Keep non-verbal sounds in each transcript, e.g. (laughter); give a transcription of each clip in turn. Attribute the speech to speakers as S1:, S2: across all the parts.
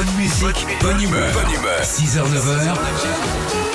S1: Bonne musique, bonne humeur. 6h, 9h.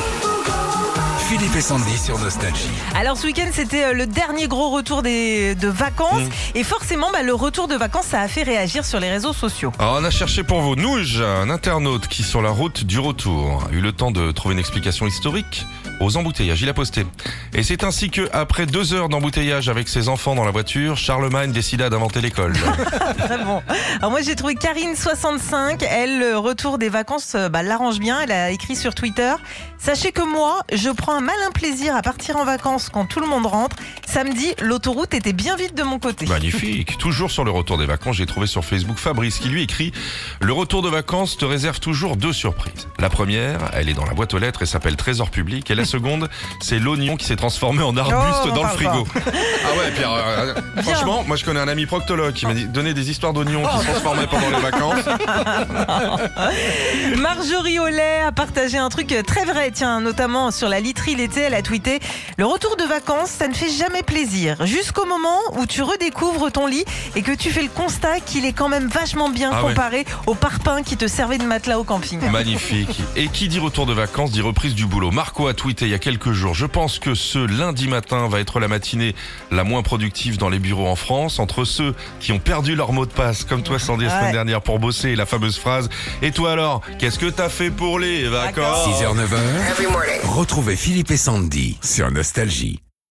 S1: Philippe et Sandy sur Nostalgie.
S2: Alors ce week-end c'était euh, le dernier gros retour des, de vacances
S3: Mm.
S2: et forcément bah, le retour de vacances ça a fait réagir sur les réseaux sociaux.
S3: Alors on a cherché pour vous Nouge, un internaute qui sur la route du retour a eu le temps de trouver une explication historique aux embouteillages. Il a posté. Et c'est ainsi que après deux heures d'embouteillage avec ses enfants dans la voiture, Charlemagne décida d'inventer l'école. (laughs)
S2: Très bon. Alors moi j'ai trouvé Karine 65, elle le retour des vacances euh, bah, l'arrange bien, elle a écrit sur Twitter "Sachez que moi, je prends un malin plaisir à partir en vacances quand tout le monde rentre. Samedi, l'autoroute était bien vide de mon côté."
S3: Magnifique. Toujours sur le retour des vacances, j'ai trouvé sur Facebook Fabrice qui lui écrit Le retour de vacances te réserve toujours deux surprises. La première, elle est dans la boîte aux lettres et s'appelle Trésor public. Et la seconde, c'est l'oignon qui s'est transformé en arbuste
S2: Oh,
S3: dans le frigo. (laughs) Ah ouais, Pierre, euh, euh, franchement, moi je connais un ami proctologue qui m'a dit donner des histoires d'oignons qui se transformaient pendant les vacances. (laughs)
S2: Marjorie Ollet a partagé un truc très vrai, tiens, notamment sur la literie l'été, elle a tweeté Le retour de vacances, ça ne fait jamais plaisir. Jusqu'au moment où tu redécouvres ton lit et que tu fais le constat qu'il est quand même vachement bien
S3: Ah ouais.
S2: comparé au parpaing qui te servait de matelas au camping.
S3: Magnifique. (laughs) Et qui dit retour de vacances dit reprise du boulot. Marco a tweeté il y a quelques jours. Je pense que ce lundi matin va être la matinée la moins productive dans les bureaux en France. Entre ceux qui ont perdu leur mot de passe, comme toi Sandy la semaine
S2: Ouais.
S3: dernière pour bosser, et la fameuse phrase. Et toi alors, qu'est-ce que t'as fait pour les vacances
S1: 6h, 9h. Retrouvez Philippe et Sandy sur Nostalgie.